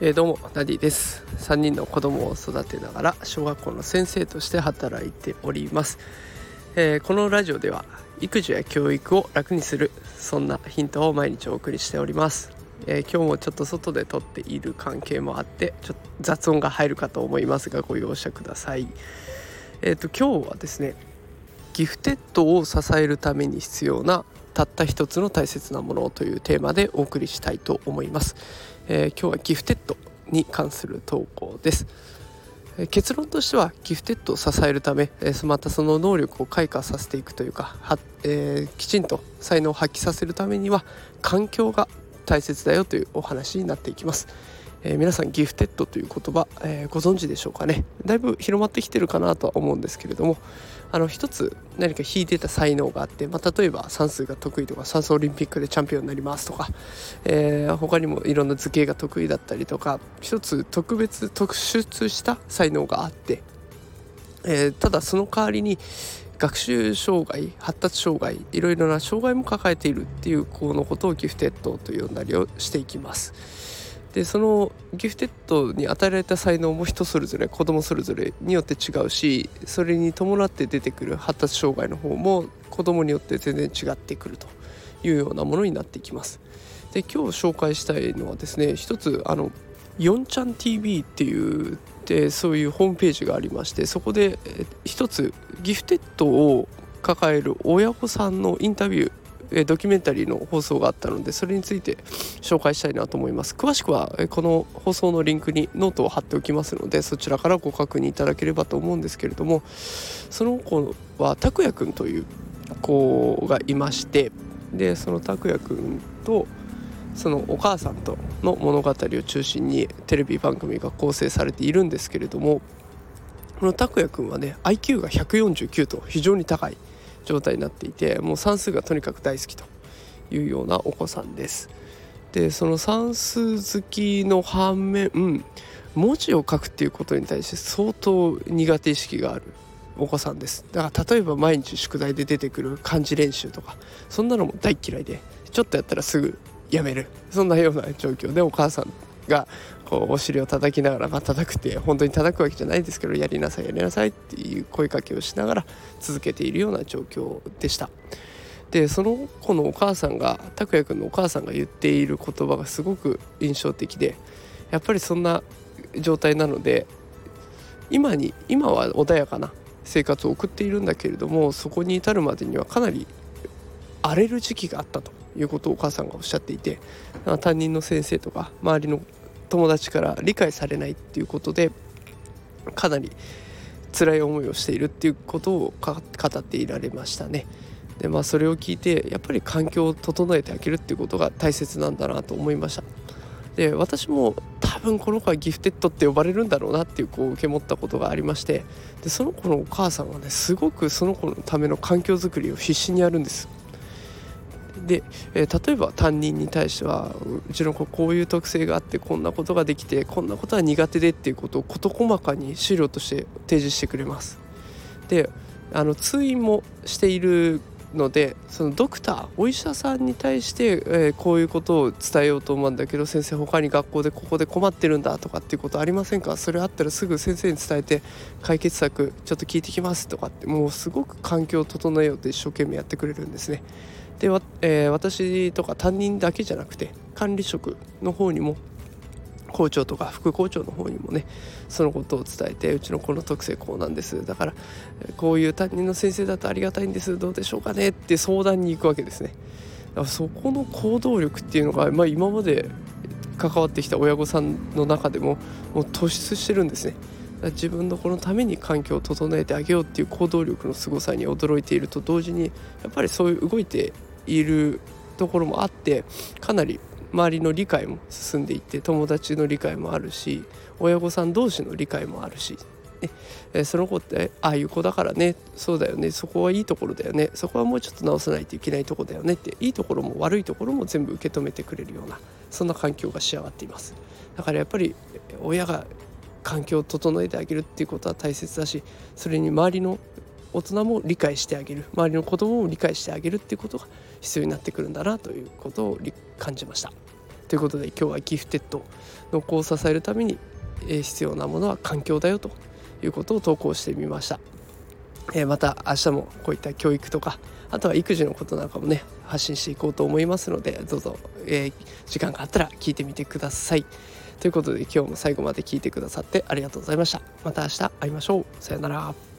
えー、どうもダディです。3人の子供を育てながら小学校の先生として働いております、えー、このラジオでは育児や教育を楽にするそんなヒントを毎日お送りしております、えー、今日もちょっと外で撮っている関係もあってちょっと雑音が入るかと思いますがご容赦ください。えっ、と今日はですねギフテッドを支えるために必要なたった一つの大切なものというテーマでお送りしたいと思います、えー、今日はギフテッドに関する投稿です、えー、結論としてはギフテッドを支えるため、えー、またその能力を開花させていくというかは、えきちんと才能を発揮させるためには環境が大切だよというお話になっていきます。えー、皆さんギフテッドという言葉、えー、ご存知でしょうかねだいぶ広まってきてるかなとは思うんですけれどもあの一つ何か秀でた才能があって、まあ、例えば算数が得意とか算数オリンピックでチャンピオンになりますとか、えー、他にもいろんな図形が得意だったりとか一つ特別突出した才能があって、えただその代わりに学習障害発達障害いろいろな障害も抱えているっていう子のことをギフテッドと呼んだりをしていきます。でそのギフテッドに与えられた才能も人それぞれ子供それぞれによって違うしそれに伴って出てくる発達障害の方も子供によって全然違ってくるというようなものになっていきます。で今日紹介したいのはですね一つあの4ちゃん TV っていうでそういうホームページがありましてそこで一つギフテッドを抱える親御さんのインタビューえドキュメンタリーの放送があったのでそれについて紹介したいなと思います。詳しくはえこの放送のリンクにノートを貼っておきますのでそちらからご確認いただければと思うんですけれどもその子は拓也くんという子がいましてでその拓也くんとそのお母さんとの物語を中心にテレビ番組が構成されているんですけれどもこの拓也くんはね IQ が149と非常に高い。状態になっていてもう算数がとにかく大好きというようなお子さんです。でその算数好きの反面、うん、文字を書くっていうことに対して相当苦手意識があるお子さんですだから例えば毎日宿題で出てくる漢字練習とかそんなのも大嫌いでちょっとやったらすぐやめるそんなような状況でお母さんがこうお尻を叩きながら、まあ叩くって本当に叩くわけじゃないですけどやりなさいやりなさいっていう声かけをしながら続けているような状況でした。でその子のお母さんが拓也君のお母さんが言っている言葉がすごく印象的でやっぱりそんな状態なので今に今は穏やかな生活を送っているんだけれどもそこに至るまでにはかなり荒れる時期があったということをお母さんがおっしゃっていて担任の先生とか周りの友達から理解されないっていうことでかなり辛い思いをしているっていうことを語っていられましたね。でまあそれを聞いてやっぱり環境を整えてあげるっていうことが大切なんだなと思いました。で私も多分この子はギフテッドって呼ばれるんだろうなっていうこう受け持ったことがありましてでその子のお母さんはねすごくその子のための環境づくりを必死にやるんですで、えー、例えば担任に対してはうちの子こういう特性があってこんなことができてこんなことは苦手でっていうことを事細かに資料として提示してくれます。であの通院もしているのでそのドクターお医者さんに対して、えー、こういうことを伝えようと思うんだけど先生他に学校でここで困ってるんだとかっていうことありませんか？それあったらすぐ先生に伝えて解決策ちょっと聞いてきますとかってもうすごく環境を整えようと一生懸命やってくれるんですね。で、えー、私とか担任だけじゃなくて管理職の方にも校長とか副校長の方にもねそのことを伝えてうちの子の特性こうなんです。だからこういう担任の先生だとありがたいんです。どうでしょうかね。って相談に行くわけですね。だからそこの行動力っていうのが、まあ、今まで関わってきた親御さんの中でももう突出してるんですね。自分の子のために環境を整えてあげようっていう行動力の凄さに驚いていると同時にやっぱりそういう動いているところもあってかなり周りの理解も進んでいって友達の理解もあるし親御さん同士の理解もあるし、ね。えその子ってああいう子だからねそうだよねそこはいいところだよねそこはもうちょっと直さないといけないとこだよねっていいところも悪いところも全部受け止めてくれるようなそんな環境が仕上がっています。だからやっぱり親が環境を整えてあげるっていうことは大切だしそれに周りの大人も理解してあげる周りの子供も理解してあげるっていうことが必要になってくるんだなということを感じました。ということで今日はギフテッドの子を支えるために必要なものは環境だよということを投稿してみました。えまた明日もこういった教育とかあとは育児のことなんかもね発信していこうと思いますのでどうぞ、えー、時間があったら聞いてみてください。ということで今日も最後まで聞いてくださってありがとうございました。また明日会いましょう。さようなら。